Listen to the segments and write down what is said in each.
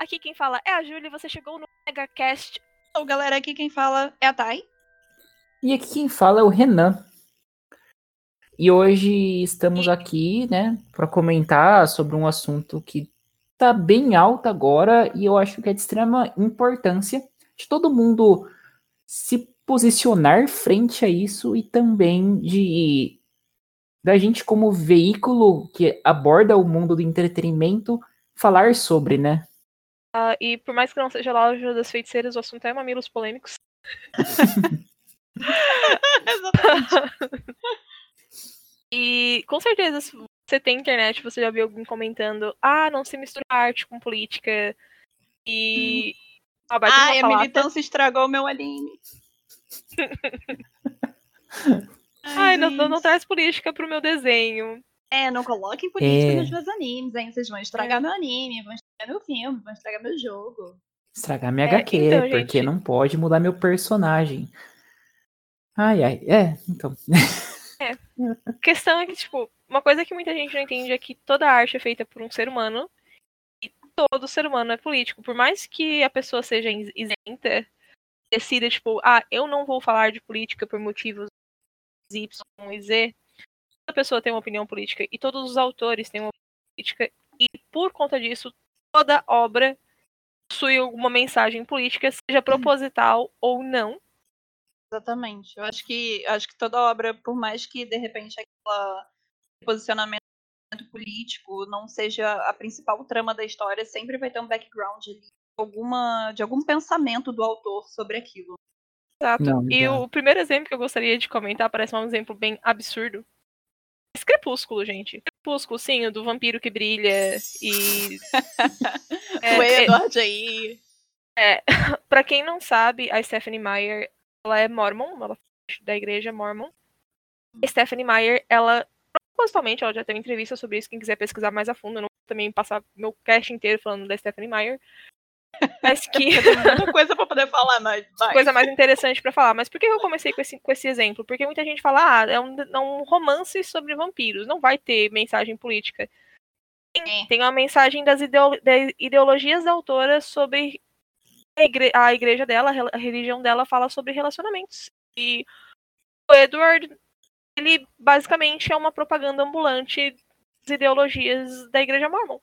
aqui quem fala é a Júlia e você chegou no MegaCast. Então, galera, aqui quem fala é a Thay. E aqui quem fala é o Renan. E hoje estamos aqui, né, para comentar sobre um assunto que tá bem alto agora e eu acho que é de extrema importância de todo mundo se posicionar frente a isso e também de da gente como veículo que aborda o mundo do entretenimento falar sobre, né? Uh, e por mais que não seja loja das feiticeiras, o assunto é mamilos polêmicos. Exatamente. e com certeza, se você tem internet, você já viu alguém comentando: ah, não se mistura arte com política. E. Ah, a militância estragou o meu anime. Ai, não, não, não, traz política pro meu desenho. É, não coloquem política é... nos meus animes, hein? Vocês vão estragar é. meu anime, vão estragar meu filme, vão estragar meu jogo. Estragar minha é, HQ, então, porque gente... não pode mudar meu personagem. Ai, ai, é, então. É. A questão é que, tipo, uma coisa que muita gente não entende é que toda arte é feita por um ser humano e todo ser humano é político. Por mais que a pessoa seja isenta, decida, tipo, ah, eu não vou falar de política por motivos Y e Z, pessoa tem uma opinião política e todos os autores têm uma política e por conta disso toda obra possui alguma mensagem política, seja proposital ou não. Exatamente. Eu acho que acho que toda obra, por mais que de repente aquela posicionamento político não seja a principal trama da história, sempre vai ter um background ali, alguma de algum pensamento do autor sobre aquilo. Exato. Não, e o primeiro exemplo que eu gostaria de comentar parece um exemplo bem absurdo. Esse Crepúsculo, gente. Crepúsculo, sim, o do vampiro que brilha e. é, o Edward é... aí. É, pra quem não sabe, a Stephanie Meyer ela é mormon, ela é da igreja mormon. A Stephanie Meyer, ela propositalmente, ela já teve entrevista sobre isso, quem quiser pesquisar mais a fundo, eu não vou também passar meu cast inteiro falando da Stephanie Meyer. Mas que. muita coisa pra poder falar, mas. Vai. Coisa mais interessante para falar. Mas por que eu comecei com esse, com esse exemplo? Porque muita gente fala, ah, é um, é um romance sobre vampiros, não vai ter mensagem política. Tem, é. tem uma mensagem das, ideolo das ideologias da autora sobre a, igre a igreja dela, a religião dela fala sobre relacionamentos. E o Edward, ele basicamente é uma propaganda ambulante das ideologias da igreja mormon.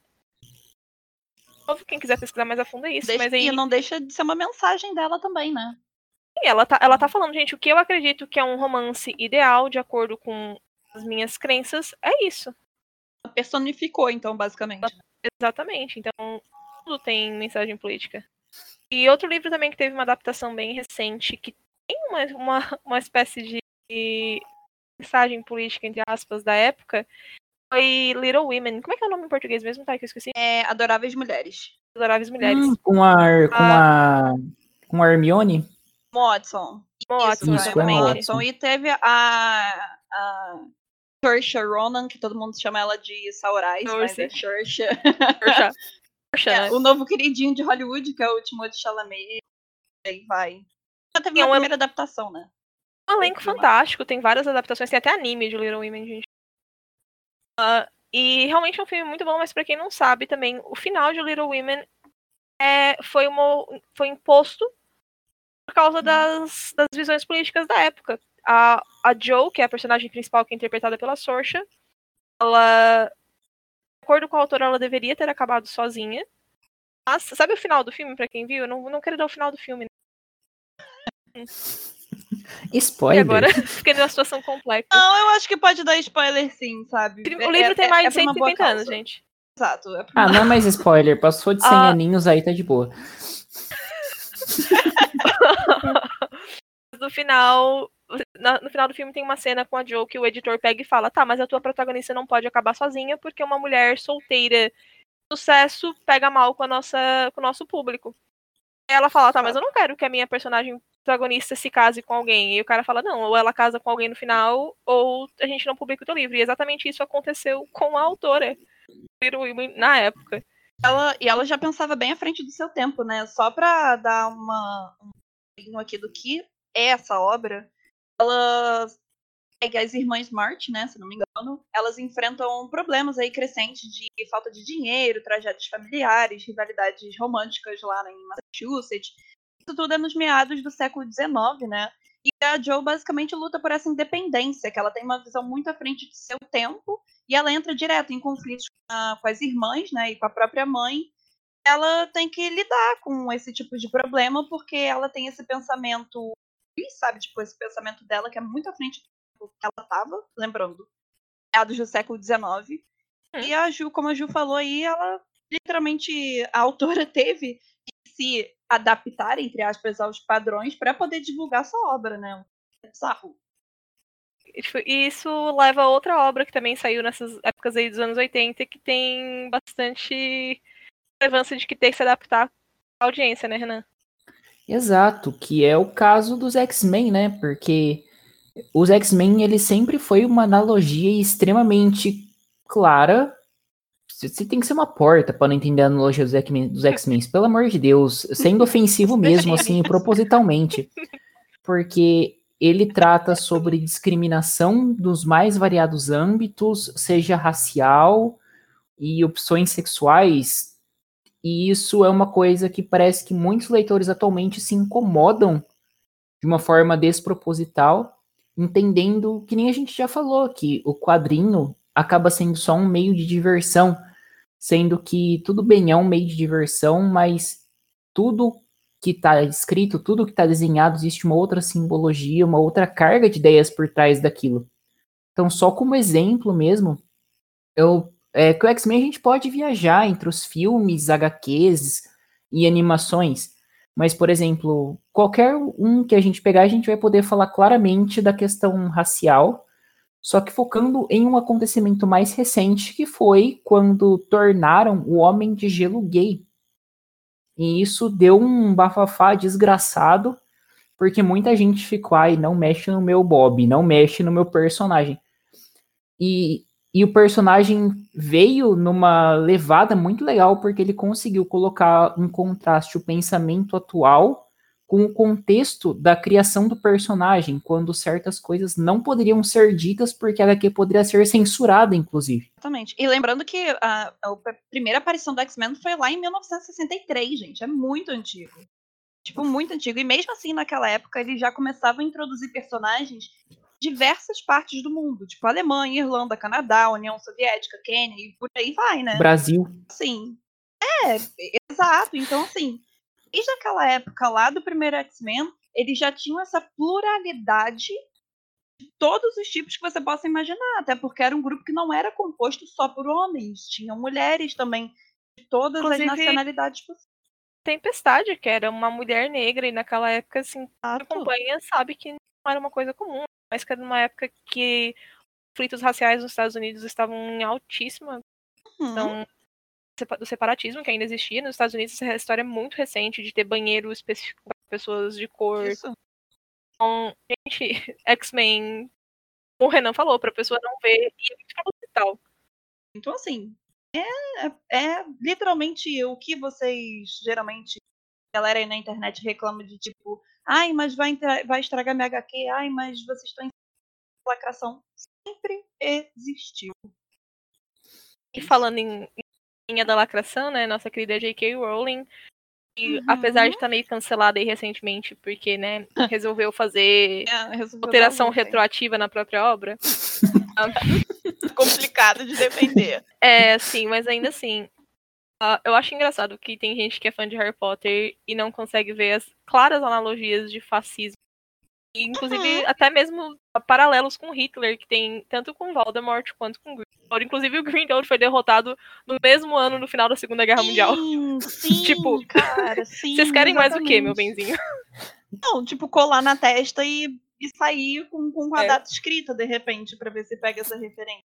Quem quiser pesquisar mais a fundo é isso. Deixa, mas aí... E não deixa de ser uma mensagem dela também, né? Sim, ela tá, ela tá falando, gente, o que eu acredito que é um romance ideal, de acordo com as minhas crenças, é isso. Ela personificou, então, basicamente. Exatamente. Então, tudo tem mensagem política. E outro livro também que teve uma adaptação bem recente, que tem uma, uma, uma espécie de mensagem política, entre aspas, da época, foi Little Women. Como é que é o nome em português mesmo, tá? Que eu esqueci. É Adoráveis Mulheres. Adoráveis Mulheres. Hum, com a, com ah. a com a Hermione? Watson. Watson, Isso, Watson. E teve a, a Saoirse Ronan, que todo mundo chama ela de Saurais, mas é Saoirse. É, o novo queridinho de Hollywood, que é o Timothée Chalamet. E aí vai. Já teve uma primeira adaptação, né? Um elenco fantástico, tem várias adaptações, tem até anime de Little Women, gente. Uh, e realmente é um filme muito bom, mas para quem não sabe também, o final de Little Women é, foi, uma, foi imposto por causa das, das visões políticas da época. A, a Joe, que é a personagem principal que é interpretada pela Sorcha, ela, de acordo com a autora, ela deveria ter acabado sozinha. Mas, sabe o final do filme, para quem viu? Eu não, não quero dar o final do filme. Né? Spoiler. E agora fiquei numa situação complexa. Não, eu acho que pode dar spoiler sim, sabe? O livro é, tem mais é, de 150 anos, gente. Exato. É ah, não é mais spoiler. Passou de 100 ah. aninhos aí, tá de boa. no final, no final do filme tem uma cena com a Joe que o editor pega e fala: tá, mas a tua protagonista não pode acabar sozinha porque uma mulher solteira sucesso pega mal com, a nossa, com o nosso público. Ela fala: tá, mas eu não quero que a minha personagem protagonista se case com alguém. E o cara fala, não, ou ela casa com alguém no final, ou a gente não publica o teu livro. E exatamente isso aconteceu com a autora na época. Ela, e ela já pensava bem à frente do seu tempo, né? Só pra dar uma, um aqui do que é essa obra, ela pega as irmãs Smart, né? Se não me engano, ano, elas enfrentam problemas aí crescentes de falta de dinheiro, tragédias familiares, rivalidades românticas lá em Massachusetts. Isso tudo é nos meados do século XIX, né? E a Joe basicamente luta por essa independência, que ela tem uma visão muito à frente de seu tempo, e ela entra direto em conflitos com as irmãs, né, e com a própria mãe. Ela tem que lidar com esse tipo de problema, porque ela tem esse pensamento, sabe, tipo, esse pensamento dela que é muito à frente do que ela estava, lembrando, meados do século XIX. Hum. E a Ju, como a Ju falou aí, ela literalmente, a autora teve que se adaptar, entre aspas, aos padrões para poder divulgar sua obra, né? É bizarro. Tipo, e isso leva a outra obra que também saiu nessas épocas aí dos anos 80, que tem bastante relevância de que tem que se adaptar à audiência, né, Renan? Exato, que é o caso dos X-Men, né? Porque os X-Men, ele sempre foi uma analogia extremamente clara você tem que ser uma porta para não entender a analogia dos X-Men, pelo amor de Deus, sendo ofensivo mesmo, assim, propositalmente. Porque ele trata sobre discriminação dos mais variados âmbitos, seja racial e opções sexuais. E isso é uma coisa que parece que muitos leitores atualmente se incomodam de uma forma desproposital, entendendo que nem a gente já falou, que o quadrinho acaba sendo só um meio de diversão sendo que tudo bem, é um meio de diversão, mas tudo que está escrito, tudo que está desenhado, existe uma outra simbologia, uma outra carga de ideias por trás daquilo. Então, só como exemplo mesmo, eu, é, o X-Men a gente pode viajar entre os filmes, HQs e animações, mas, por exemplo, qualquer um que a gente pegar, a gente vai poder falar claramente da questão racial, só que focando em um acontecimento mais recente, que foi quando tornaram o Homem de Gelo gay. E isso deu um bafafá desgraçado, porque muita gente ficou, ai, não mexe no meu Bob, não mexe no meu personagem. E, e o personagem veio numa levada muito legal, porque ele conseguiu colocar em contraste o pensamento atual com o contexto da criação do personagem, quando certas coisas não poderiam ser ditas porque a HQ poderia ser censurada, inclusive. Exatamente. E lembrando que a, a primeira aparição do X-Men foi lá em 1963, gente. É muito antigo. Tipo, muito antigo. E mesmo assim, naquela época, eles já começavam a introduzir personagens de diversas partes do mundo. Tipo, Alemanha, Irlanda, Canadá, União Soviética, Quênia e por aí vai, né? Brasil. Sim. É, exato. Então, assim, desde aquela época lá do primeiro X-Men, eles já tinham essa pluralidade de todos os tipos que você possa imaginar, até porque era um grupo que não era composto só por homens, tinham mulheres também de todas Inclusive, as nacionalidades possíveis. Tempestade, que era uma mulher negra, e naquela época, assim, quem acompanha sabe que não era uma coisa comum, mas que era uma época que conflitos raciais nos Estados Unidos estavam em altíssima. Uhum. Então, do separatismo que ainda existia nos Estados Unidos. Essa história é muito recente de ter banheiro específico para pessoas de cor. Isso. Então, gente, X-Men, o Renan falou, para a pessoa não ver e é muito proposital. Então, assim, é, é literalmente o que vocês geralmente, a galera aí na internet reclama de tipo, ai, mas vai, vai estragar minha HQ, ai, mas vocês estão em lacração. Sempre existiu. E falando em, rainha da lacração, né? Nossa querida J.K. Rowling. E uhum. apesar de estar tá meio cancelada aí recentemente, porque, né, resolveu fazer é, resolveu alteração retroativa na própria obra. Complicado de defender. É, sim, mas ainda assim. Uh, eu acho engraçado que tem gente que é fã de Harry Potter e não consegue ver as claras analogias de fascismo. E, inclusive, uhum. até mesmo paralelos com Hitler, que tem tanto com Voldemort quanto com Inclusive, o Grindelwald foi derrotado no mesmo ano, no final da Segunda Guerra sim, Mundial. Sim, tipo, cara, sim. Vocês querem exatamente. mais o quê, meu benzinho? Não, tipo, colar na testa e, e sair com, com a é. data escrita, de repente, para ver se pega essa referência.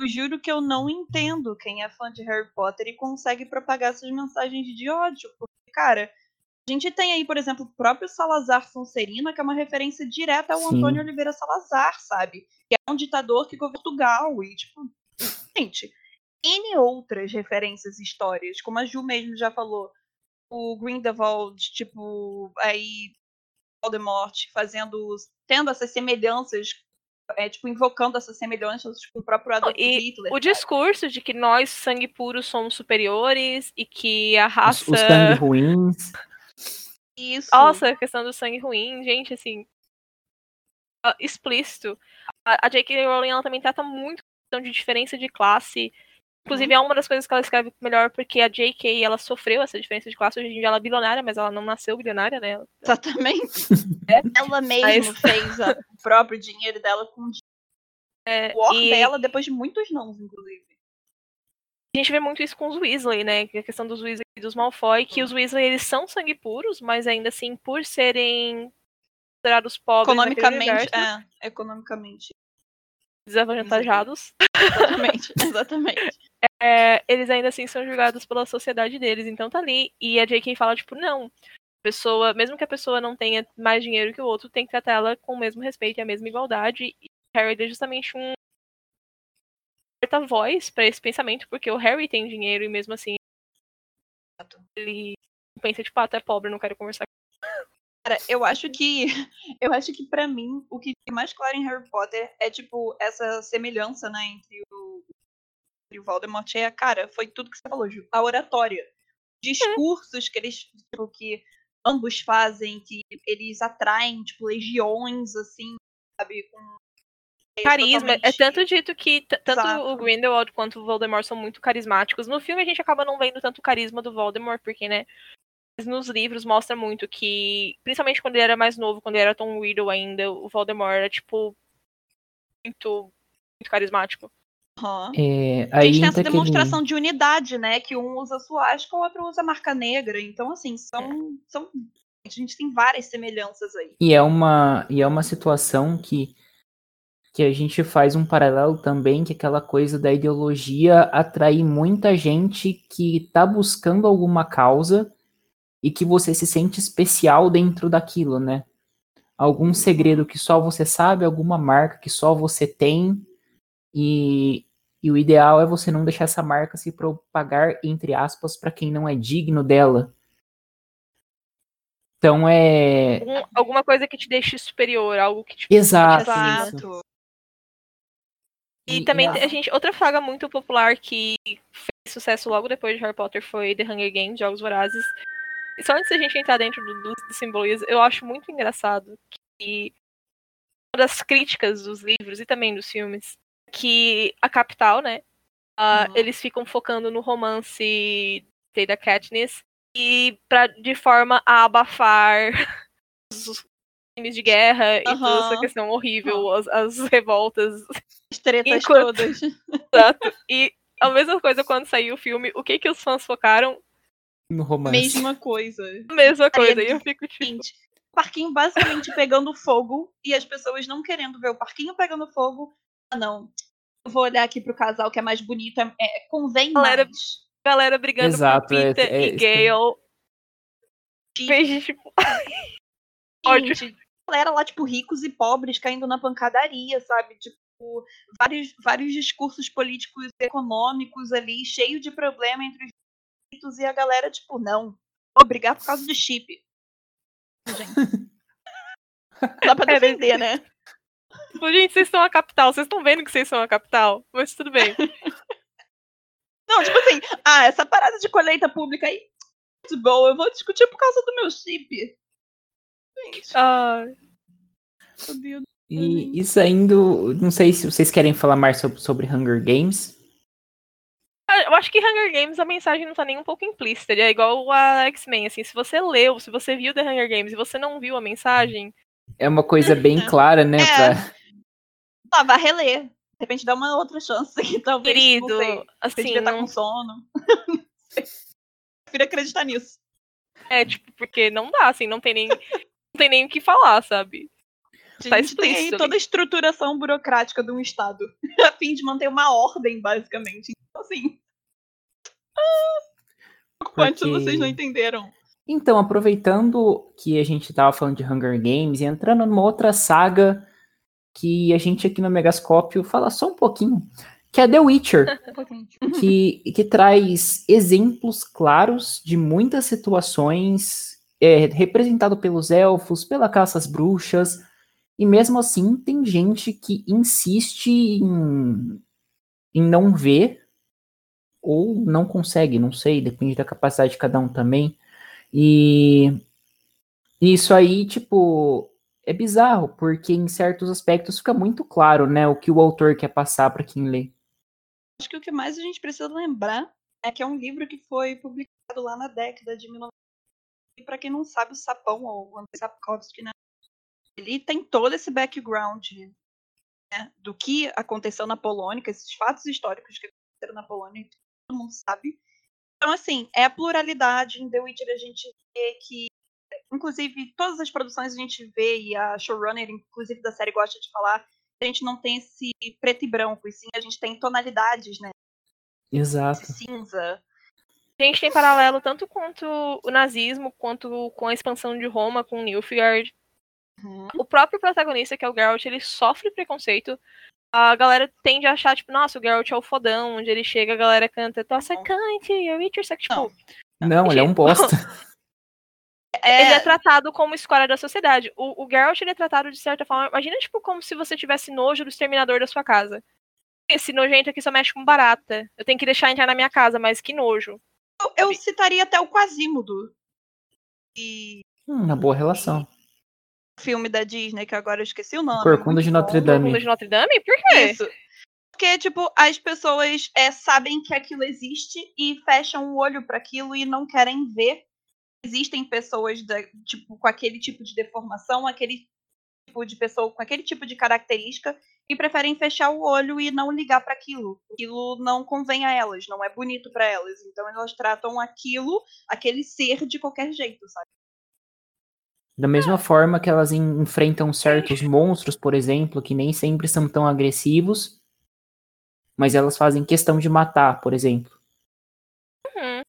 Eu juro que eu não entendo quem é fã de Harry Potter e consegue propagar essas mensagens de ódio. Porque, cara, a gente tem aí, por exemplo, o próprio Salazar Sonserina, que é uma referência direta ao Sim. Antônio Oliveira Salazar, sabe? Que é um ditador que governou Portugal e, tipo, gente, N outras referências histórias, como a Ju mesmo já falou, o Grindelwald, tipo, aí Voldemort fazendo, tendo essas semelhanças é, tipo, invocando essas semelhanças com tipo, o próprio Adolf e Hitler. O discurso de que nós, sangue puro, somos superiores e que a raça. Os, os sangue ruins. Isso. Nossa, a questão do sangue ruim, gente, assim. Explícito. A, a J.K. Rowling ela também trata muito a questão de diferença de classe. Inclusive, uhum. é uma das coisas que ela escreve melhor, porque a J.K. ela sofreu essa diferença de classe. Hoje em dia ela é bilionária, mas ela não nasceu bilionária, né? Exatamente. É. Ela mesma mas... fez o próprio dinheiro dela com é, o or e... dela depois de muitos nãos, inclusive. A gente vê muito isso com os Weasley, né? A questão dos Weasley e dos Malfoy, que os Weasley eles são sangue puros, mas ainda assim, por serem considerados pobres. Economicamente, é, economicamente. Desavantajados. Exatamente, exatamente. É, eles ainda assim são julgados pela sociedade deles, então tá ali. E a J.K. fala, tipo, não. Pessoa, mesmo que a pessoa não tenha mais dinheiro que o outro, tem que tratar ela com o mesmo respeito e a mesma igualdade. E Harry é justamente um porta-voz para esse pensamento, porque o Harry tem dinheiro e mesmo assim ele pensa, tipo, ah, tu é pobre, não quero conversar Cara, eu acho que eu acho que para mim o que é mais claro em Harry Potter é tipo essa semelhança, né, entre o, entre o Voldemort e a cara, foi tudo que você falou, Ju, a oratória, discursos que eles tipo, que ambos fazem, que eles atraem tipo legiões assim, sabe, com é carisma. É tanto dito que tanto Exato. o Grindelwald quanto o Voldemort são muito carismáticos. No filme a gente acaba não vendo tanto o carisma do Voldemort, porque, né? Nos livros mostra muito que, principalmente quando ele era mais novo, quando ele era Tom Riddle ainda, o Voldemort era, tipo, muito, muito carismático. Uhum. É, a gente tem essa demonstração de unidade, né? Que um usa suástica, o outro usa marca negra. Então, assim, são, é. são. A gente tem várias semelhanças aí. E é uma, e é uma situação que que a gente faz um paralelo também que aquela coisa da ideologia atrair muita gente que está buscando alguma causa e que você se sente especial dentro daquilo, né? Algum segredo que só você sabe, alguma marca que só você tem e, e o ideal é você não deixar essa marca se propagar entre aspas para quem não é digno dela. Então é. Alguma coisa que te deixe superior, algo que te Exato. Exato. E, e também a gente, outra saga muito popular que fez sucesso logo depois de Harry Potter foi The Hunger Games, Jogos Vorazes. E só antes da gente entrar dentro do, do, do simbolismo, eu acho muito engraçado que uma das críticas dos livros e também dos filmes, que a capital, né, uh, uhum. eles ficam focando no romance da Katniss e pra, de forma a abafar os crimes de guerra uhum. e toda essa questão horrível, uhum. as, as revoltas as tretas Enquanto... todas. Exato. E a mesma coisa quando saiu o filme, o que que os fãs focaram? No romance. Mesma coisa. Mesma coisa. Aí, e eu fico tipo... Parquinho basicamente pegando fogo e as pessoas não querendo ver o parquinho pegando fogo. Ah, não. Eu vou olhar aqui pro casal que é mais bonito. É, é convém galera, mais. Galera brigando Exato, por Peter é, é, e Gale. Beijo, tipo... Gente, galera lá, tipo, ricos e pobres caindo na pancadaria, sabe? Tipo, vários, vários discursos políticos e econômicos ali, cheio de problema entre os direitos e a galera, tipo, não, vou brigar por causa do chip. Gente. Dá pra defender, né? Tipo, gente, vocês são a capital, vocês estão vendo que vocês são a capital, mas tudo bem. Não, tipo assim, ah, essa parada de colheita pública aí, muito boa, eu vou discutir por causa do meu chip. Gente. Ah. Meu Deus. E, e saindo, não sei se vocês querem falar mais sobre, sobre Hunger Games. Ah, eu acho que Hunger Games a mensagem não tá nem um pouco implícita. é igual a X-Men, assim, se você leu, se você viu The Hunger Games e você não viu a mensagem. É uma coisa bem clara, né? É. Pra... Ah, vai reler. De repente dá uma outra chance aqui, talvez. Querido, não sei. assim. Você devia estar tá com sono. Prefiro acreditar nisso. É, tipo, porque não dá, assim, não tem nem. não tem nem o que falar, sabe? Tá tem aí toda a estruturação burocrática de um Estado, a fim de manter uma ordem, basicamente. Então, assim. Ah, quantos Porque... vocês não entenderam? Então, aproveitando que a gente tava falando de Hunger Games e entrando numa outra saga que a gente aqui no Megascópio fala só um pouquinho, que é The Witcher, que, que traz exemplos claros de muitas situações é, representado pelos elfos, pela caça às bruxas, E mesmo assim, tem gente que insiste em, em não ver ou não consegue, não sei, depende da capacidade de cada um também. E isso aí, tipo, é bizarro, porque em certos aspectos fica muito claro, né, o que o autor quer passar para quem lê. Acho que o que mais a gente precisa lembrar é que é um livro que foi publicado lá na década de 1900. E para quem não sabe, o Sapão, ou o Andrei Sapkowski, né, ele tem todo esse background né, do que aconteceu na Polônia, esses fatos históricos que aconteceram na Polônia, todo mundo sabe. Então, assim, é a pluralidade. Em The Witcher a gente vê que, inclusive, todas as produções a gente vê, e a showrunner, inclusive, da série gosta de falar, a gente não tem esse preto e branco, e sim a gente tem tonalidades, né? Exato. Esse cinza. A gente tem paralelo tanto quanto o nazismo, quanto com a expansão de Roma, com Nilfgaard. Uhum. O próprio protagonista, que é o Geralt, ele sofre preconceito. A galera tende a achar, tipo, nossa, o Geralt é o fodão, onde ele chega, a galera canta, tossa cante, o Witcher, só que, tipo... Não, não ele é um bosta. É... Ele é tratado como escória da sociedade. O, o Geralt, ele é tratado de certa forma... Imagina, tipo, como se você tivesse nojo do exterminador da sua casa. Esse nojento aqui só mexe com barata. Eu tenho que deixar entrar na minha casa, mas que nojo. Eu, eu citaria até o Quasimodo. E... Hum, uma boa relação. Filme da Disney, que agora eu esqueci o nome. Corcunda de Notre Dame. Corcunda de Notre Dame? Por quê? Isso. Porque, tipo, as pessoas é, sabem que aquilo existe e fecham o olho para aquilo e não querem ver. Existem pessoas da, tipo, com aquele tipo de deformação, aquele tipo de pessoa com aquele tipo de característica e preferem fechar o olho e não ligar para aquilo. Aquilo não convém a elas, não é bonito para elas. Então elas tratam aquilo, aquele ser de qualquer jeito, sabe? Da mesma forma que elas enfrentam certos monstros, por exemplo, que nem sempre são tão agressivos, mas elas fazem questão de matar, por exemplo. Uhum.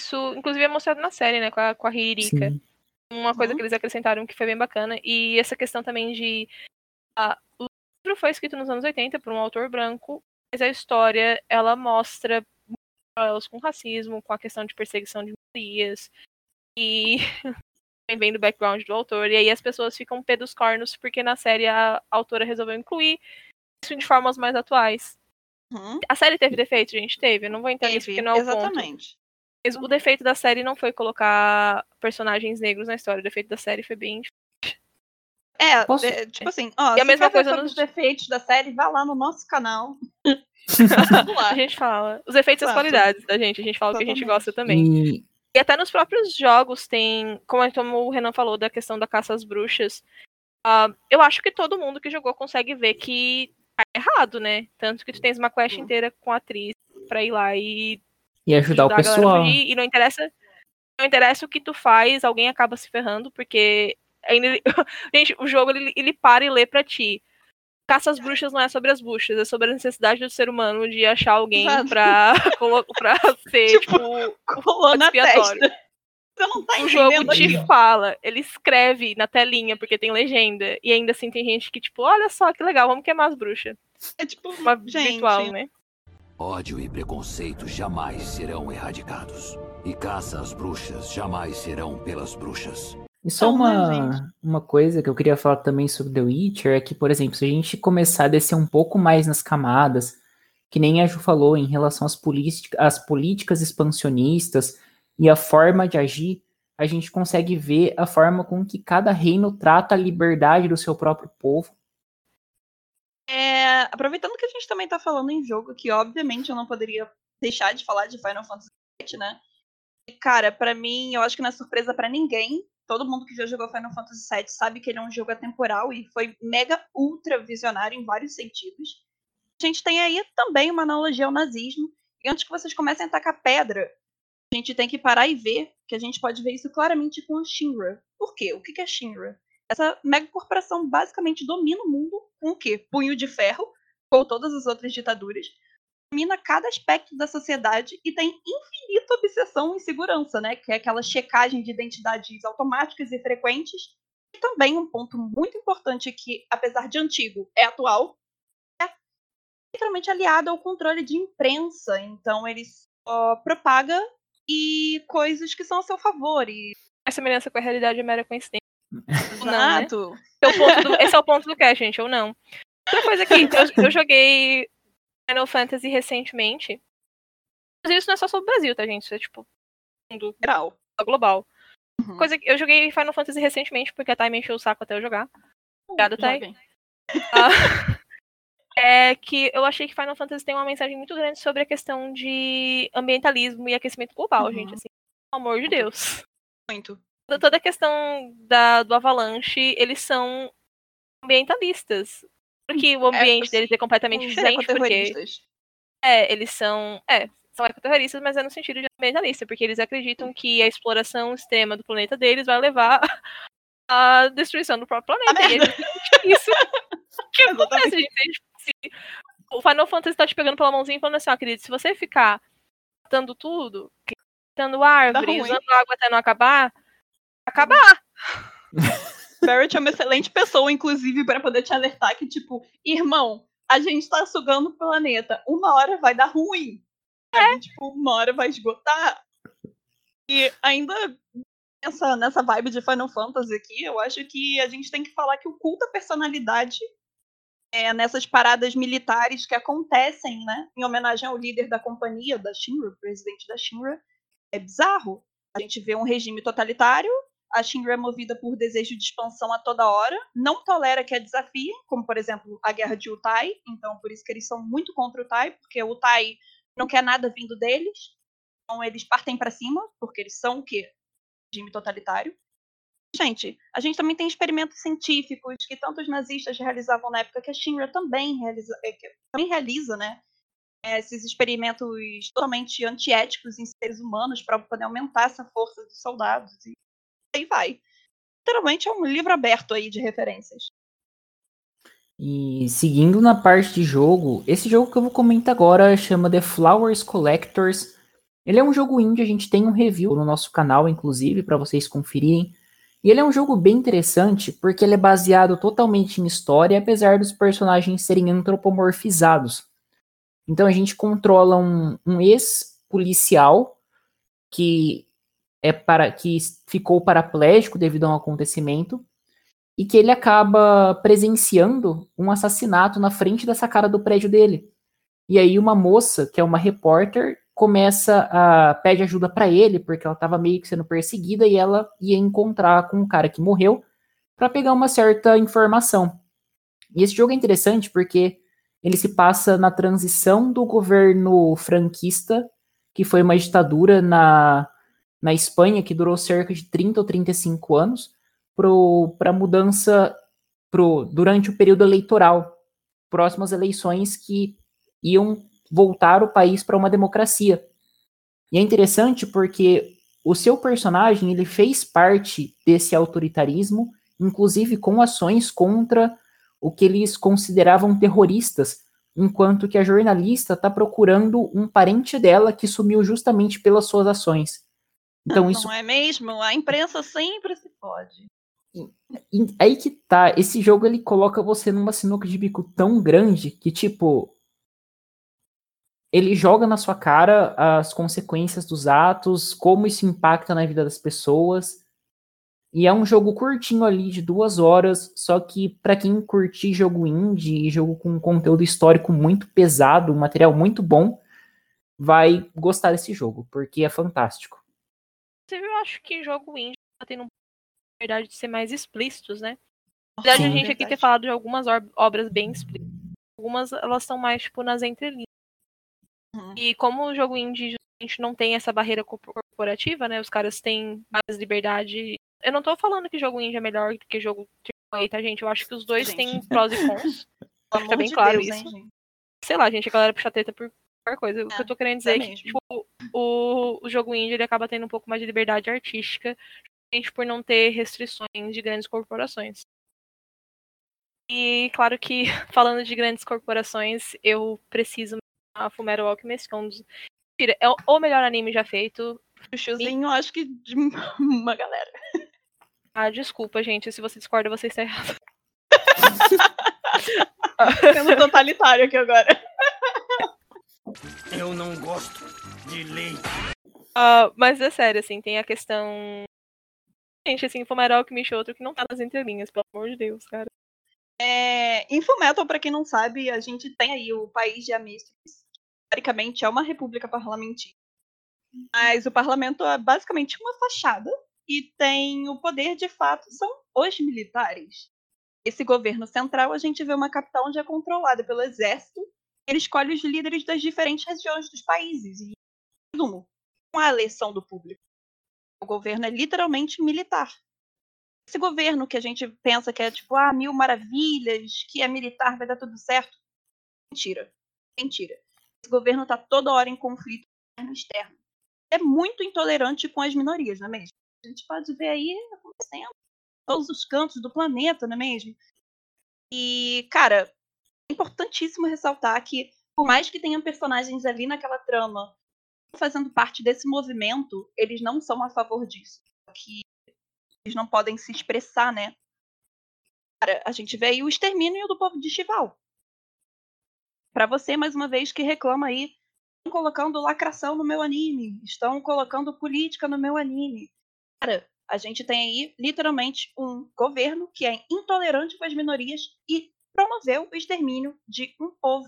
Isso, inclusive, é mostrado na série, né, com a, com a Ririka. Uma coisa uhum. que eles acrescentaram que foi bem bacana. E essa questão também de. O livro foi escrito nos anos 80 por um autor branco, mas a história ela mostra elas com racismo, com a questão de perseguição de minorias. E vem do background do autor. E aí as pessoas ficam pé dos cornos porque na série a autora resolveu incluir isso de formas mais atuais. Uhum. A série teve defeito, gente? Teve. Eu não vou entrar nisso porque não é o Exatamente. Ponto. O defeito da série não foi colocar personagens negros na história. O defeito da série foi bem. É, Posso... é tipo assim, ó, e a mesma coisa nos defeitos da série, vá lá no nosso canal. a gente fala. Os efeitos e as qualidades da gente. A gente fala o que a gente gosta também. E... e até nos próprios jogos tem. Como, como o Renan falou da questão da caça às bruxas. Uh, eu acho que todo mundo que jogou consegue ver que tá errado, né? Tanto que tu tens uma quest inteira com a atriz pra ir lá e. E ajudar, ajudar o pessoal. Fugir, e não interessa. Não interessa o que tu faz, alguém acaba se ferrando, porque. Ainda, gente, o jogo ele, ele para e lê pra ti. Caça às bruxas não é sobre as bruxas, é sobre a necessidade do ser humano de achar alguém pra, pra ser, tipo, tipo colou na testa. Você não tá o jogo te fala, ele escreve na telinha, porque tem legenda. E ainda assim tem gente que, tipo, olha só que legal, vamos queimar as bruxas. É tipo, uma gente, virtual, né? Ódio e preconceito jamais serão erradicados. E caça às bruxas jamais serão pelas bruxas. E só uma, uma coisa que eu queria falar também sobre The Witcher é que, por exemplo, se a gente começar a descer um pouco mais nas camadas, que nem a Ju falou em relação às, às políticas expansionistas e a forma de agir, a gente consegue ver a forma com que cada reino trata a liberdade do seu próprio povo é, aproveitando que a gente também tá falando em jogo, que obviamente eu não poderia deixar de falar de Final Fantasy VII, né? Cara, para mim, eu acho que não é surpresa para ninguém. Todo mundo que já jogou Final Fantasy VII sabe que ele é um jogo atemporal e foi mega ultra visionário em vários sentidos. A gente tem aí também uma analogia ao nazismo. E antes que vocês comecem a tacar pedra, a gente tem que parar e ver que a gente pode ver isso claramente com a Shinra. Por quê? O que é Shinra? essa megacorporação basicamente domina o mundo com o quê? Punho de ferro, com todas as outras ditaduras. Domina cada aspecto da sociedade e tem infinita obsessão em segurança, né? Que é aquela checagem de identidades automáticas e frequentes. E também um ponto muito importante que, apesar de antigo, é atual, é literalmente aliado ao controle de imprensa. Então ele só propaga e coisas que são a seu favor. E a semelhança com a realidade é mera coincidência. Exato. Não, né? esse, é do, esse é o ponto do cast, gente, ou não. Outra coisa aqui, eu, eu joguei Final Fantasy recentemente. Mas isso não é só sobre o Brasil, tá, gente? Isso é tipo. Mundo Geral. Global. Uhum. Coisa que eu joguei Final Fantasy recentemente, porque a Thay me encheu o saco até eu jogar. Obrigada, Thay. Uh, é que eu achei que Final Fantasy tem uma mensagem muito grande sobre a questão de ambientalismo e aquecimento global, uhum. gente. Assim, pelo amor de Deus. Muito. Toda a questão da, do Avalanche, eles são ambientalistas. Porque o é, ambiente é, deles é completamente diferente. Porque, é, eles são. É, são ecoterroristas, mas é no sentido de ambientalista, porque eles acreditam que a exploração extrema do planeta deles vai levar à destruição do próprio planeta. E é isso que acontece, gente. Se o Final Fantasy tá te pegando pela mãozinha e falando assim, ó, querido, se você ficar matando tudo, matando árvore, usando água até não acabar, acabar. Barrett é uma excelente pessoa, inclusive, para poder te alertar que, tipo, irmão, a gente tá sugando o planeta. Uma hora vai dar ruim. É. tipo, uma hora vai esgotar. E ainda nessa, nessa vibe de Final Fantasy aqui, eu acho que a gente tem que falar que o culto à personalidade é, nessas paradas militares que acontecem, né, em homenagem ao líder da companhia, da Shinra, presidente da Shinra, é bizarro. A gente vê um regime totalitário, a Shinra é movida por desejo de expansão a toda hora, não tolera que a desafiem, como por exemplo a guerra de Utai, então por isso que eles são muito contra o Utai, porque o Utai não quer nada vindo deles. Então eles partem para cima, porque eles são o quê? Regime totalitário. Gente, a gente também tem experimentos científicos que tanto os nazistas realizavam na época que a Shinra também realiza, é, também realiza, né? Esses experimentos totalmente antiéticos em seres humanos para poder aumentar essa força dos soldados. E aí vai. Literalmente é um livro aberto aí de referências. E seguindo na parte de jogo, esse jogo que eu vou comentar agora chama The Flowers Collectors. Ele é um jogo indie, a gente tem um review no nosso canal, inclusive, para vocês conferirem. E ele é um jogo bem interessante porque ele é baseado totalmente em história, apesar dos personagens serem antropomorfizados. Então a gente controla um, um ex-policial que é para que ficou paraplégico devido a um acontecimento e que ele acaba presenciando um assassinato na frente da sacada do prédio dele. E aí uma moça, que é uma repórter, começa a pede ajuda para ele, porque ela estava meio que sendo perseguida e ela ia encontrar com o cara que morreu para pegar uma certa informação. E esse jogo é interessante porque ele se passa na transição do governo franquista, que foi uma ditadura na, na Espanha que durou cerca de 30 ou 35 anos, para mudança pro, durante o período eleitoral, próximas eleições que iam voltar o país para uma democracia. E é interessante porque o seu personagem ele fez parte desse autoritarismo, inclusive com ações contra o que eles consideravam terroristas, enquanto que a jornalista está procurando um parente dela que sumiu justamente pelas suas ações. Então não, isso não é mesmo? A imprensa sempre se pode aí que tá, esse jogo ele coloca você numa sinuca de bico tão grande que, tipo, ele joga na sua cara as consequências dos atos, como isso impacta na vida das pessoas. E é um jogo curtinho ali, de duas horas, só que para quem curtir jogo indie, jogo com conteúdo histórico muito pesado, material muito bom, vai gostar desse jogo, porque é fantástico. Eu acho que jogo indie tá tendo verdade, de ser mais explícitos, né? Apesar de a gente verdade. aqui ter falado de algumas obras bem explícitas, algumas elas estão mais, tipo, nas entrelinhas. Uhum. E como o jogo indie gente não tem essa barreira corporativa, né? Os caras têm mais liberdade. Eu não tô falando que jogo indie é melhor do que jogo AAA, tá, gente? Eu acho que os dois gente. têm prós e cons. Fica bem de claro Deus, isso. Hein, Sei lá, gente, a galera puxa treta por qualquer coisa. O que eu tô querendo dizer é, é que, tipo, o, o jogo indie ele acaba tendo um pouco mais de liberdade artística por não ter restrições de grandes corporações. E claro que, falando de grandes corporações, eu preciso a Fumero Alchemist, que é um dos. É o melhor anime já feito. Chuchuzinho, e... acho que de uma galera. Ah, desculpa, gente. Se você discorda, você está errado. Sendo totalitário aqui agora. Eu não gosto de leite. Uh, mas é sério, assim, tem a questão Gente, assim, Fullmetal Alchemist é outro que não tá nas entrelinhas, pelo amor de Deus, cara. É, em Fullmetal, pra quem não sabe, a gente tem aí o país de Amistos. Teoricamente é uma república parlamentar. Mas o parlamento é basicamente uma fachada e tem o poder de fato são os militares. Esse governo central, a gente vê uma capital onde é controlada pelo exército. Ele escolhe os líderes das diferentes regiões dos países. E, resumo, com a eleição do público. O governo é literalmente militar. Esse governo que a gente pensa que é tipo, ah, mil maravilhas, que é militar, vai dar tudo certo. Mentira. Mentira. Esse governo está toda hora em conflito externo. É muito intolerante com as minorias, não é mesmo? A gente pode ver aí acontecendo em todos os cantos do planeta, não é mesmo? E, cara, importantíssimo ressaltar que, por mais que tenham personagens ali naquela trama fazendo parte desse movimento, eles não são a favor disso. Que eles não podem se expressar, né? Cara, a gente vê aí o extermínio do povo de Chival. Para você, mais uma vez, que reclama aí, estão colocando lacração no meu anime, estão colocando política no meu anime. Cara, a gente tem aí, literalmente, um governo que é intolerante com as minorias e promoveu o extermínio de um povo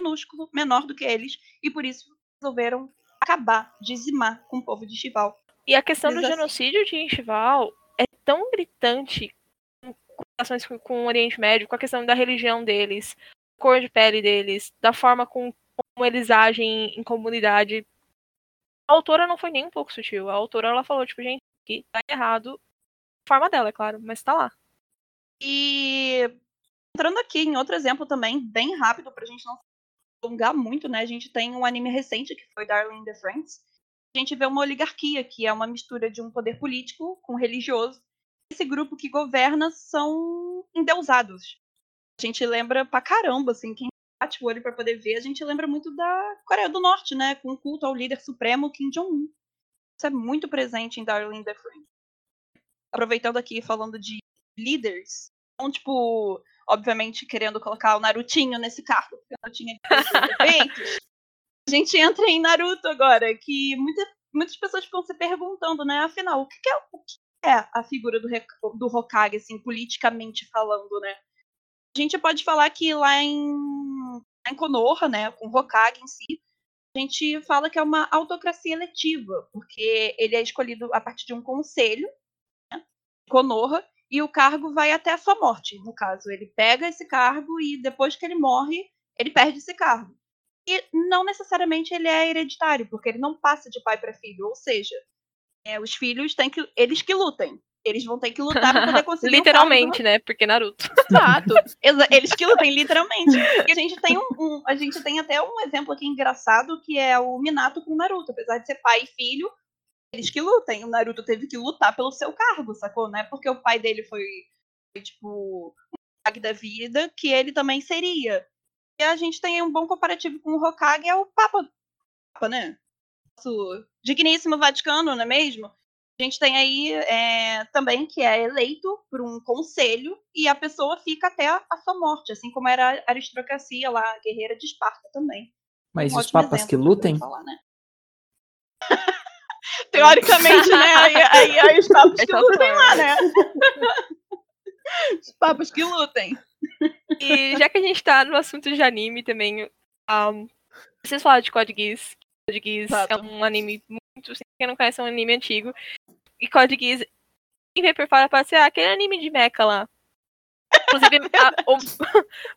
minúsculo, menor do que eles, e por isso resolveram acabar, dizimar com o povo de Chival. E a questão do assim. genocídio de Chival é tão gritante com relações com o Oriente Médio, com a questão da religião deles, cor de pele deles, da forma com, como eles agem em comunidade. A autora não foi nem um pouco sutil. A autora ela falou, tipo, gente, que tá errado. A forma dela, é claro, mas tá lá. E entrando aqui em outro exemplo também, bem rápido, pra gente não alongar muito, né? A gente tem um anime recente que foi Darling in the Franxx. A gente vê uma oligarquia, que é uma mistura de um poder político com religioso. Esse grupo que governa são endeusados. A gente lembra pra caramba, assim, quem bate o olho para poder ver, a gente lembra muito da Coreia do Norte, né? Com o culto ao líder supremo Kim Jong-un. Isso é muito presente em Darling in the Franxx. Aproveitando aqui, falando de líderes, tipo, obviamente querendo colocar o Narutinho nesse carro, porque o Narutinho é a gente entra em Naruto agora, que muita, muitas pessoas ficam se perguntando, né? Afinal, o que é, o que é a figura do, do Hokage, assim, politicamente falando, né? A gente pode falar que lá em, em Konoha, né, com o Hokage em si, a gente fala que é uma autocracia eletiva, porque ele é escolhido a partir de um conselho, né, Konoha, e o cargo vai até a sua morte, no caso. Ele pega esse cargo e depois que ele morre, ele perde esse cargo. E não necessariamente ele é hereditário, porque ele não passa de pai para filho, ou seja, é, os filhos têm que eles que lutem. Eles vão ter que lutar para poder conseguir. literalmente, né? Porque Naruto. Exato. Eles que lutem, literalmente. E a gente tem um, um, a gente tem até um exemplo aqui engraçado que é o Minato com o Naruto. Apesar de ser pai e filho, eles que lutem. O Naruto teve que lutar pelo seu cargo, sacou? Não é porque o pai dele foi, foi tipo, um da vida que ele também seria. E a gente tem um bom comparativo com o Hokage, é o Papa, Papa né? Nosso digníssimo Vaticano, não é mesmo? A gente tem aí é, também que é eleito por um conselho e a pessoa fica até a, a sua morte, assim como era a aristocracia lá, a guerreira de Esparta também. Mas um os papas que lutem? Falar, né? Teoricamente, né? Aí, aí, aí os papos que lutem lá, né? os papos que lutem. E já que a gente tá no assunto de anime também, um, vocês falaram de Code Geass. Code Geass é um anime muito. Quem não conhece, é um anime antigo. E Code Geass, quem vê por fora pode ser ah, aquele anime de mecha lá. Inclusive, a, o,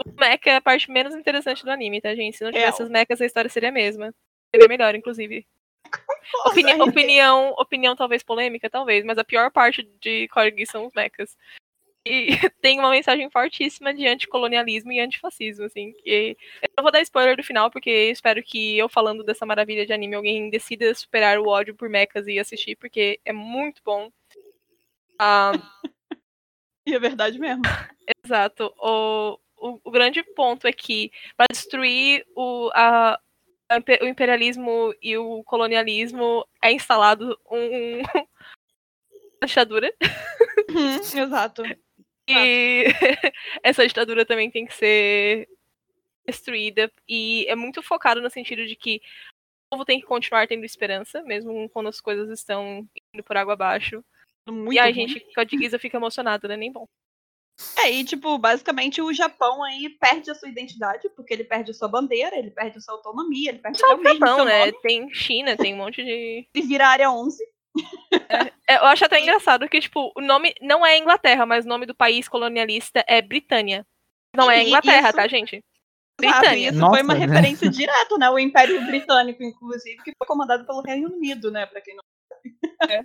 o mecha é a parte menos interessante do anime, tá, gente? Se não tivesse é. as mechas, a história seria a mesma. Seria melhor, inclusive. Opini opinião, opinião talvez polêmica, talvez, mas a pior parte de Corgi são os mechas. E tem uma mensagem fortíssima de anticolonialismo e antifascismo, assim. E eu não vou dar spoiler do final, porque espero que eu falando dessa maravilha de anime, alguém decida superar o ódio por mechas e assistir, porque é muito bom. Um... e é verdade mesmo. Exato. O, o, o grande ponto é que, para destruir o, a, o imperialismo e o colonialismo é instalado um, uma ditadura. Uhum, exato. E essa ditadura também tem que ser destruída. E é muito focado no sentido de que o povo tem que continuar tendo esperança, mesmo quando as coisas estão indo por água abaixo. Muito e a gente, Code Geass, fica emocionado, né? Nem bom. É, e tipo, basicamente o Japão aí perde a sua identidade, porque ele perde a sua bandeira, ele perde a sua autonomia, ele perde Só o Japão, né? Tem China, tem um monte de. E vira área 11. É, eu acho até engraçado que, tipo, o nome não é Inglaterra, mas o nome do país colonialista é Britânia. Não é Inglaterra, isso... tá, gente? Britânia. isso Nossa, foi uma né? referência direta, né? O Império Britânico, inclusive, que foi comandado pelo Reino Unido, né? Pra quem não sabe. É.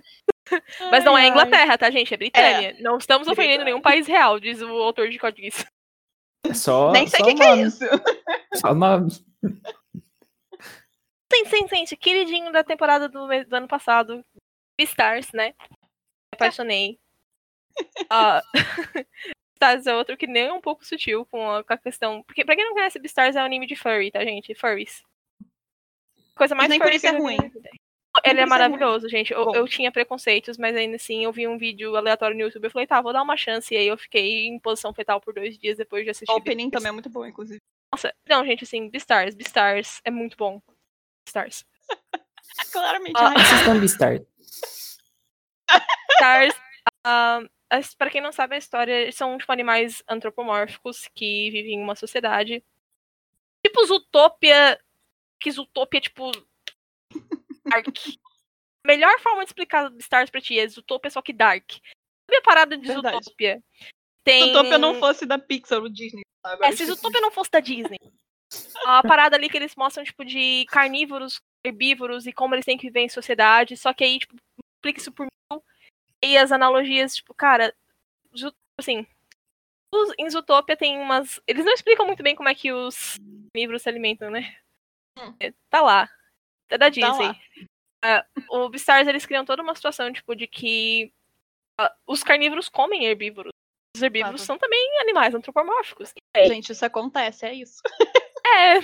Mas não é Inglaterra, tá, gente? É Britânia. É. Não estamos ofendendo nenhum país real, diz o autor de Código É só. Nem sei o que, que, é isso. Só nome. Sim, sim, gente. Queridinho da temporada do, do ano passado. Stars, né? Me apaixonei. Uh, Beastars é outro que nem é um pouco sutil com a, com a, questão. Porque pra quem não conhece, Beastars é um anime de furry, tá, gente? Furries. Coisa mais nem furry que é ruim. Ele é maravilhoso, gente. Eu, eu, tinha preconceitos, mas ainda assim eu vi um vídeo aleatório no YouTube. Eu falei, tá, vou dar uma chance. E aí eu fiquei em posição fetal por dois dias depois de assistir. O opening também é muito bom, inclusive. Nossa, não, gente, assim, Beastars, Beastars é muito bom. Beastars. Claramente. Ah, assistam Beastars. Beastars. Uh, para quem não sabe a história, são tipo animais antropomórficos que vivem em uma sociedade. Tipo Zootopia. Que Zootopia, tipo. Dark. Melhor forma de explicar Stars pra ti é Zootopia, só que Dark. Sabe a parada de Verdade. Zootopia? Tem... Se Zootopia não fosse da Pixar ou Disney. Sabe? É, se Zootopia não fosse da Disney. a parada ali que eles mostram, tipo, de carnívoros, herbívoros e como eles têm que viver em sociedade. Só que aí, tipo, explica isso por mil e as analogias, tipo, cara, assim, os, em Zootopia tem umas. Eles não explicam muito bem como é que os livros se alimentam, né? Hum. É, tá lá. É da tá Disney. Tá uh, o Beastars, eles criam toda uma situação, tipo, de que uh, os carnívoros comem herbívoros. Os herbívoros claro. são também animais antropomórficos. É. Gente, isso acontece, é isso. É.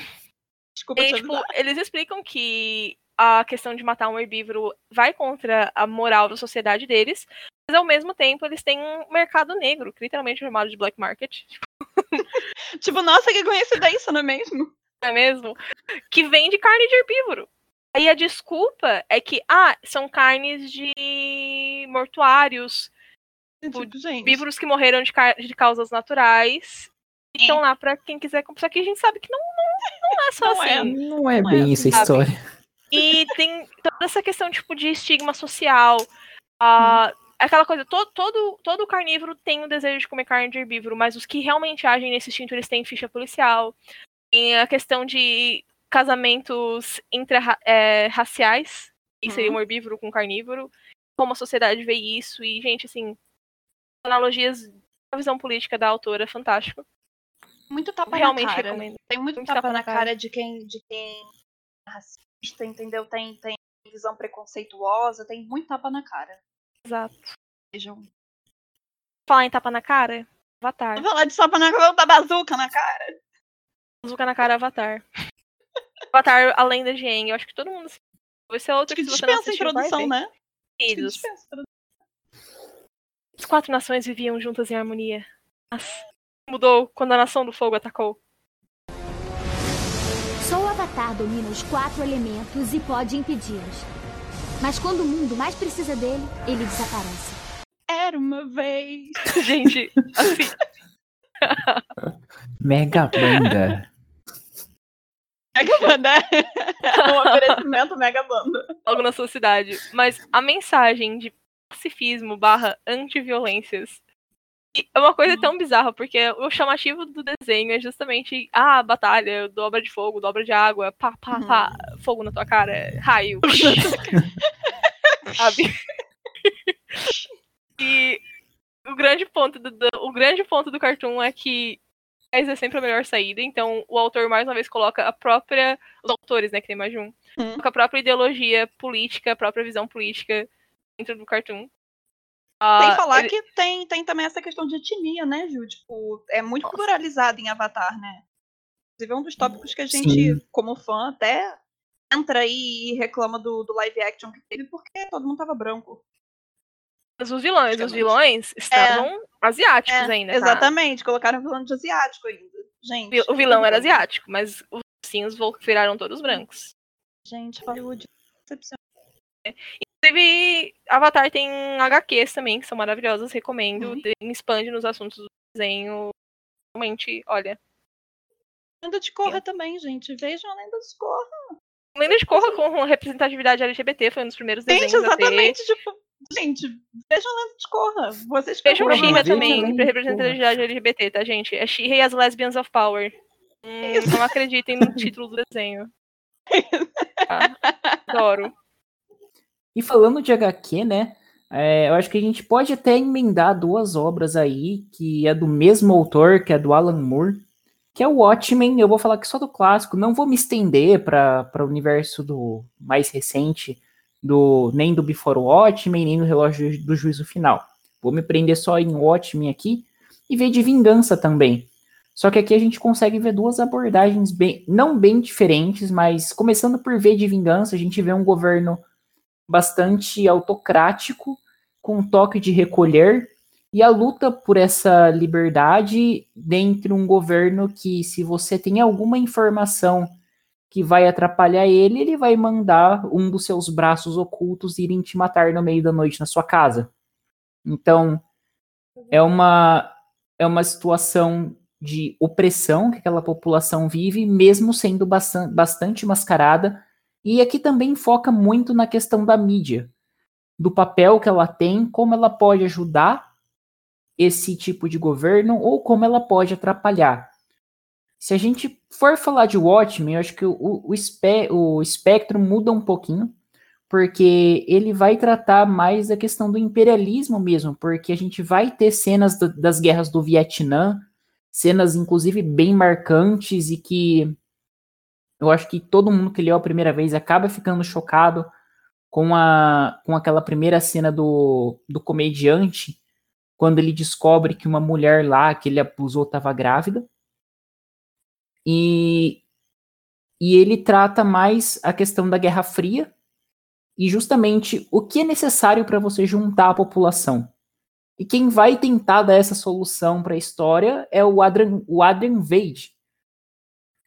Desculpa e, tipo, eles explicam que a questão de matar um herbívoro vai contra a moral da sociedade deles, mas ao mesmo tempo eles têm um mercado negro, literalmente chamado de black market. tipo, nossa, que coincidência, não é mesmo? é mesmo? Que vende carne de herbívoro. Aí a desculpa é que, ah, são carnes de mortuários, tipo, herbívoros que morreram de, de causas naturais e estão lá pra quem quiser comprar. Só que a gente sabe que não, não, não é só não é. assim. É, não é bem é, isso a história. E tem toda essa questão, tipo, de estigma social. Uh, aquela coisa, todo, todo, todo carnívoro tem o desejo de comer carne de herbívoro, mas os que realmente agem nesse instinto, eles têm ficha policial. E a questão de casamentos intra-raciais, é, que seria um uhum. herbívoro com carnívoro. Como a sociedade vê isso. E, gente, assim, analogias da visão política da autora, fantástico. Muito tapa Realmente na cara. Recomendo. Tem muito, muito tapa, tapa, na cara, cara de quem, de quem é racista, entendeu? Tem, tem visão preconceituosa, tem muito tapa na cara. Exato. Vejam. Falar em tapa na cara? Avatar. Falar de tapa na cara, da bazuca na cara. Bazuca na cara, Avatar. Avatar, além da Jeng, eu acho que todo mundo. Vai ser outro que, que dispensa você não introdução, né? Filhos. As quatro nações viviam juntas em harmonia. Mas mudou quando a nação do fogo atacou. Avatar domina os quatro elementos e pode impedi-los. Mas quando o mundo mais precisa dele, ele desaparece. Era uma vez. Gente, assim. Mega banda. Mega banda. É um oferecimento mega banda. Algo na sua cidade. Mas a mensagem de pacifismo barra antiviolências é uma coisa tão bizarra, porque o chamativo do desenho é justamente ah, batalha, dobra de fogo, dobra de água, pá, pá, uhum. pá, fogo na tua cara, raio. Sabe? e o grande ponto do, do, o grande ponto do cartoon é que é sempre a melhor saída, então o autor mais uma vez coloca a própria os autores, né, que tem mais de um, uhum. a própria ideologia política, a própria visão política dentro do cartoon. Sem ah, falar ele... que tem, tem também essa questão de etnia, né, Ju? Tipo, é muito Nossa. pluralizado em Avatar, né? Inclusive é um dos tópicos que a gente, Sim. como fã, até entra aí e reclama do, do live action que teve porque todo mundo tava branco. Os vilões, os vilões estavam é, asiáticos é, ainda. Tá? Exatamente, colocaram vilão de asiático ainda. Gente. O vilão era asiático, mas os ursinhos viraram todos brancos. Gente, Hollywood. Inclusive, Avatar tem HQs também, que são maravilhosas, recomendo. Uhum. Tem, expande nos assuntos do desenho. Realmente, olha. Lenda de Korra é. também, gente. Vejam a Lenda de Korra. Lenda de Korra com representatividade LGBT foi um dos primeiros desenhos gente, exatamente, tipo, gente, vejam a Lenda de Korra. Vocês vejam She-Ra também, pra representatividade LGBT, tá, gente? É She-Ra e as Lesbians of Power. Hum, não acreditem no título do desenho. Ah, adoro. E falando de HQ, né? É, eu acho que a gente pode até emendar duas obras aí, que é do mesmo autor, que é do Alan Moore, que é o Watchmen. Eu vou falar aqui só do clássico, não vou me estender para o universo do mais recente, do nem do Before Watchmen, nem do Relógio do Juízo Final. Vou me prender só em Watchmen aqui e ver de vingança também. Só que aqui a gente consegue ver duas abordagens bem, não bem diferentes, mas começando por ver de vingança, a gente vê um governo bastante autocrático, com um toque de recolher, e a luta por essa liberdade dentro de um governo que, se você tem alguma informação que vai atrapalhar ele, ele vai mandar um dos seus braços ocultos irem te matar no meio da noite na sua casa. Então, é uma, é uma situação de opressão que aquela população vive, mesmo sendo bastante, bastante mascarada. E aqui também foca muito na questão da mídia, do papel que ela tem, como ela pode ajudar esse tipo de governo ou como ela pode atrapalhar. Se a gente for falar de Watchmen, eu acho que o, o, espe o espectro muda um pouquinho, porque ele vai tratar mais da questão do imperialismo mesmo, porque a gente vai ter cenas do, das guerras do Vietnã, cenas inclusive bem marcantes e que eu acho que todo mundo que leu a primeira vez acaba ficando chocado com, a, com aquela primeira cena do, do comediante, quando ele descobre que uma mulher lá que ele abusou estava grávida. E, e ele trata mais a questão da Guerra Fria e justamente o que é necessário para você juntar a população. E quem vai tentar dar essa solução para a história é o Adrian, o Adrian Vade,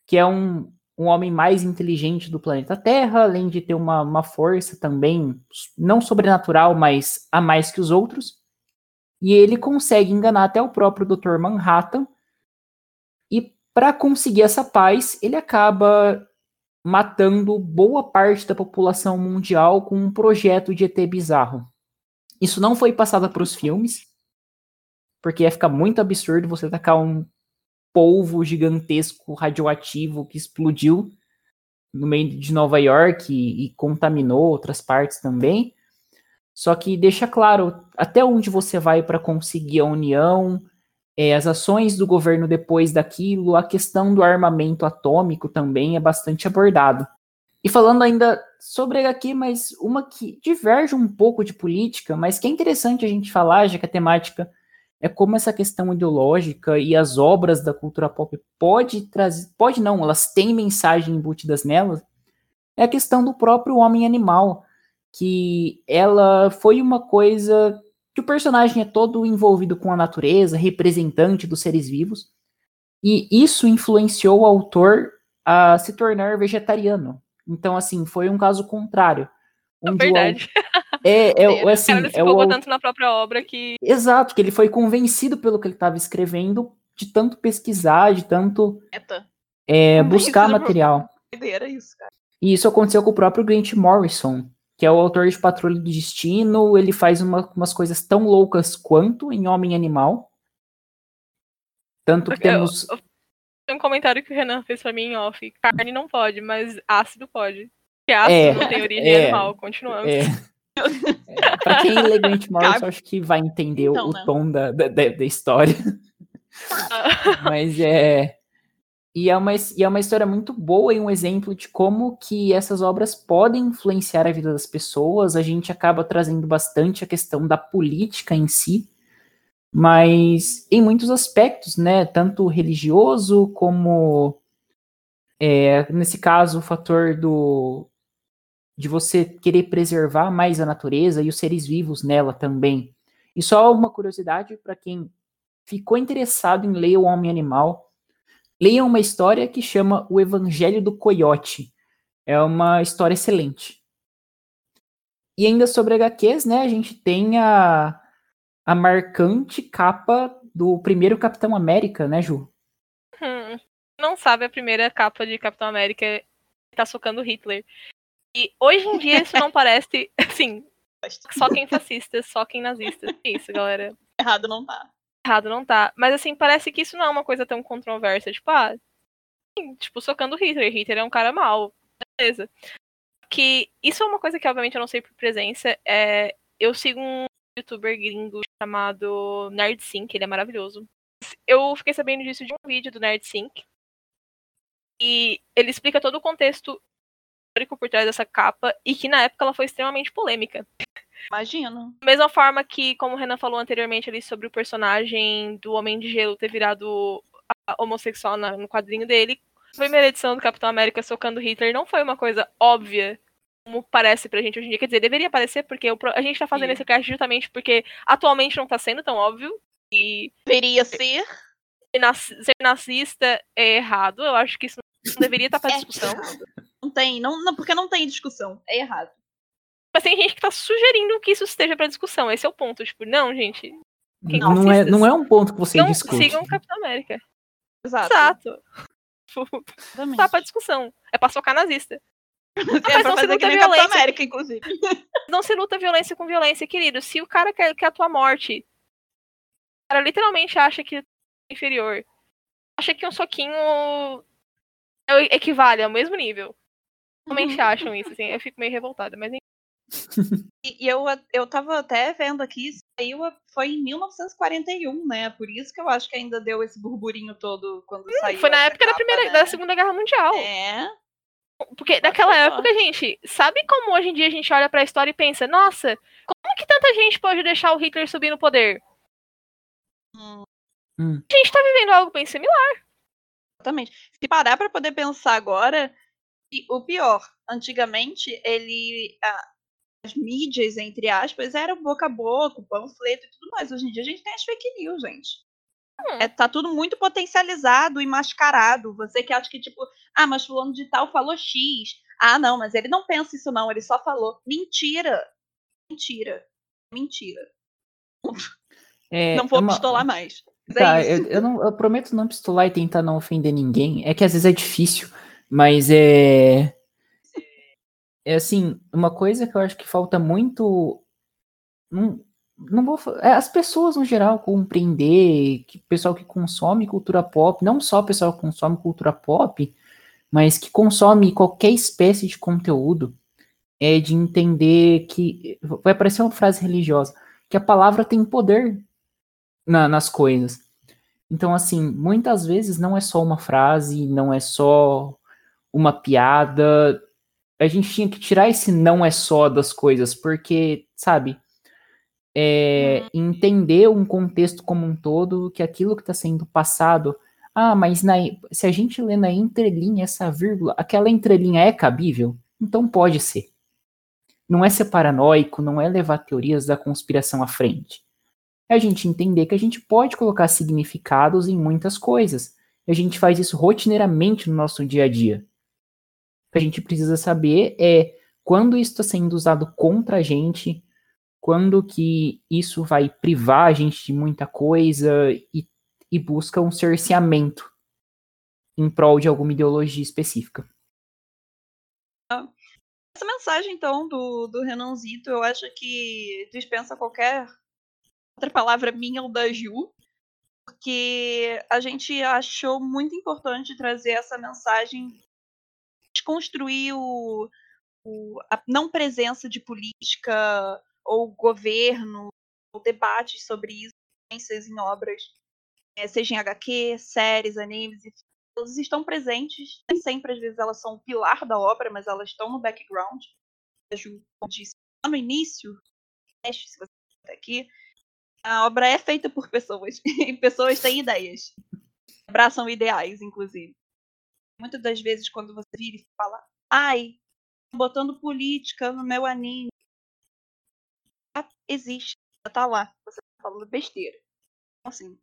que é um, um homem mais inteligente do planeta Terra, além de ter uma, uma força também, não sobrenatural, mas a mais que os outros. E ele consegue enganar até o próprio Dr. Manhattan. Para conseguir essa paz, ele acaba matando boa parte da população mundial com um projeto de ET bizarro. Isso não foi passado para os filmes, porque ia ficar muito absurdo você tacar um polvo gigantesco radioativo que explodiu no meio de Nova York e, e contaminou outras partes também. Só que deixa claro até onde você vai para conseguir a união, é, as ações do governo depois daquilo, a questão do armamento atômico também é bastante abordado. E falando ainda sobre HQ, mas uma que diverge um pouco de política, mas que é interessante a gente falar, já que a temática é como essa questão ideológica e as obras da cultura pop pode trazer, pode não, elas têm mensagem embutidas nelas, é a questão do próprio homem animal, que ela foi uma coisa que o personagem é todo envolvido com a natureza, representante dos seres vivos, e isso influenciou o autor a se tornar vegetariano. Então, assim, foi um caso contrário. É verdade. O... É, é, é, assim, é o... tanto na própria obra que. Exato, que ele foi convencido pelo que ele estava escrevendo, de tanto pesquisar, de tanto é, buscar material. Era isso, cara. E isso aconteceu com o próprio Grant Morrison, que é o autor de Patrulha do Destino. Ele faz uma, umas coisas tão loucas quanto em Homem Animal. Tanto que temos. Eu, eu, tem um comentário que o Renan fez pra mim em off. Carne não pode, mas ácido pode. Que ácido é, não tem origem é, animal. Continuamos. É. É, pra quem lê Grant Morrison, acho que vai entender então, o né? tom da, da, da história. Ah. Mas é. E é, uma, e é uma história muito boa e um exemplo de como que essas obras podem influenciar a vida das pessoas. A gente acaba trazendo bastante a questão da política em si, mas em muitos aspectos, né? Tanto religioso como é, nesse caso o fator do de você querer preservar mais a natureza e os seres vivos nela também. E só uma curiosidade para quem ficou interessado em ler O Homem Animal, leia uma história que chama O Evangelho do Coiote. É uma história excelente. E ainda sobre HQs, né, a gente tem a, a marcante capa do primeiro Capitão América, né, Ju? Hum, não sabe a primeira capa de Capitão América tá socando Hitler. E hoje em dia isso não parece, assim, só quem fascista, só quem nazista. É isso, galera. Errado não tá. Errado não tá. Mas assim, parece que isso não é uma coisa tão controversa. Tipo, ah, tipo, socando Hitler. Hitler é um cara mau. Beleza. Que isso é uma coisa que, obviamente, eu não sei por presença. É, eu sigo um youtuber gringo chamado NerdSync, ele é maravilhoso. Eu fiquei sabendo disso de um vídeo do NerdSync. E ele explica todo o contexto histórico por trás dessa capa e que na época ela foi extremamente polêmica. Imagino. Da mesma forma que, como o Renan falou anteriormente ali sobre o personagem do Homem de Gelo ter virado homossexual na, no quadrinho dele, a primeira edição do Capitão América socando Hitler não foi uma coisa óbvia como parece pra gente hoje em dia. Quer dizer, deveria parecer, porque a gente tá fazendo Sim. esse cast justamente porque atualmente não tá sendo tão óbvio. E. Deveria ser. Ser nazista é errado. Eu acho que isso não deveria estar tá pra é discussão. Não tem, não, não, porque não tem discussão. É errado. Mas tem gente que tá sugerindo que isso esteja pra discussão. Esse é o ponto. Tipo, não, gente. Não, não, é, não é um ponto que você discute. Sigam o Capitão América. Exato. Exato. Tá pra discussão. É pra socar nazista. É mas não se luta violência. América, inclusive. Não se luta violência com violência, querido. Se o cara quer, quer a tua morte, o cara literalmente acha que é inferior. Acha que um soquinho equivale ao mesmo nível. Realmente acham isso, assim. Eu fico meio revoltada, mas e, e eu, eu tava até vendo aqui, saiu, foi em 1941, né? Por isso que eu acho que ainda deu esse burburinho todo quando hum, saiu. Foi na época capa, da, primeira, né? da Segunda Guerra Mundial. É. Porque naquela época, gente, sabe como hoje em dia a gente olha pra história e pensa, nossa, como que tanta gente pode deixar o Hitler subir no poder? Hum. hum. A gente tá vivendo algo bem similar. Exatamente. Se parar pra poder pensar agora, o pior, antigamente ele. as mídias, entre aspas, eram boca a boca, panfleto e tudo mais. Hoje em dia a gente tem as fake news, gente. Hum. É, tá tudo muito potencializado e mascarado. Você que acha que, tipo, ah, mas fulano de tal falou X. Ah, não, mas ele não pensa isso, não, ele só falou. Mentira! Mentira. Mentira. É, não vou uma... pistolar mais. É tá, é eu, eu, não, eu prometo não pistolar e tentar não ofender ninguém. É que às vezes é difícil, mas é. É assim, uma coisa que eu acho que falta muito. Não, não vou, é, as pessoas no geral compreender que pessoal que consome cultura pop, não só o pessoal que consome cultura pop, mas que consome qualquer espécie de conteúdo, é de entender que vai parecer uma frase religiosa, que a palavra tem poder na, nas coisas. Então, assim, muitas vezes não é só uma frase, não é só uma piada. A gente tinha que tirar esse não é só das coisas, porque, sabe, é, uhum. entender um contexto como um todo, que aquilo que está sendo passado. Ah, mas na, se a gente lê na entrelinha essa vírgula, aquela entrelinha é cabível? Então pode ser. Não é ser paranoico, não é levar teorias da conspiração à frente. É a gente entender que a gente pode colocar significados em muitas coisas. E a gente faz isso rotineiramente no nosso dia a dia. Que a gente precisa saber é quando isso está sendo usado contra a gente, quando que isso vai privar a gente de muita coisa e, e busca um cerceamento em prol de alguma ideologia específica. Essa mensagem, então, do, do Renanzito, eu acho que dispensa qualquer outra palavra minha ou da Ju, porque a gente achou muito importante trazer essa mensagem, desconstruir o, o, a não presença de política ou governo, ou debates sobre isso em obras, é, seja em HQ, séries, animes, elas estão presentes, nem sempre às vezes elas são o pilar da obra, mas elas estão no background. Como disse no início, se você está aqui, a obra é feita por pessoas, e pessoas têm ideias, abraçam ideais, inclusive. Muitas das vezes, quando você vira e fala, ai, botando política no meu anime, existe, tá lá. Você tá falando besteira. Então, assim.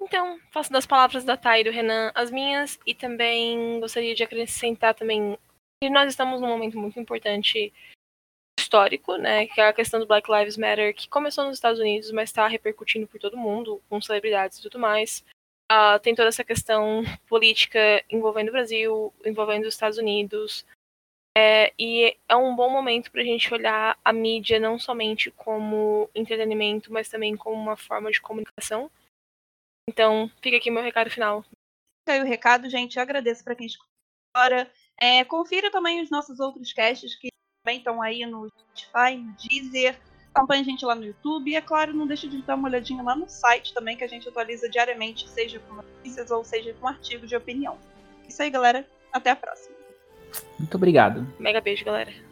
Então, faço das palavras da Thay e do Renan as minhas e também gostaria de acrescentar também que nós estamos num momento muito importante histórico, né, que é a questão do Black Lives Matter, que começou nos Estados Unidos, mas está repercutindo por todo mundo, com celebridades e tudo mais. Uh, tem toda essa questão política envolvendo o Brasil, envolvendo os Estados Unidos. É, e é um bom momento para a gente olhar a mídia não somente como entretenimento, mas também como uma forma de comunicação. Então, fica aqui meu recado final. Fica aí o recado, gente. Eu agradeço para quem escutou agora. É, confira também os nossos outros casts que também estão aí no Spotify, no Deezer. Acompanhe a gente lá no YouTube. E, é claro, não deixe de dar uma olhadinha lá no site também, que a gente atualiza diariamente, seja com notícias ou seja com artigos de opinião. Isso aí, galera. Até a próxima. Muito obrigado. Mega beijo, galera.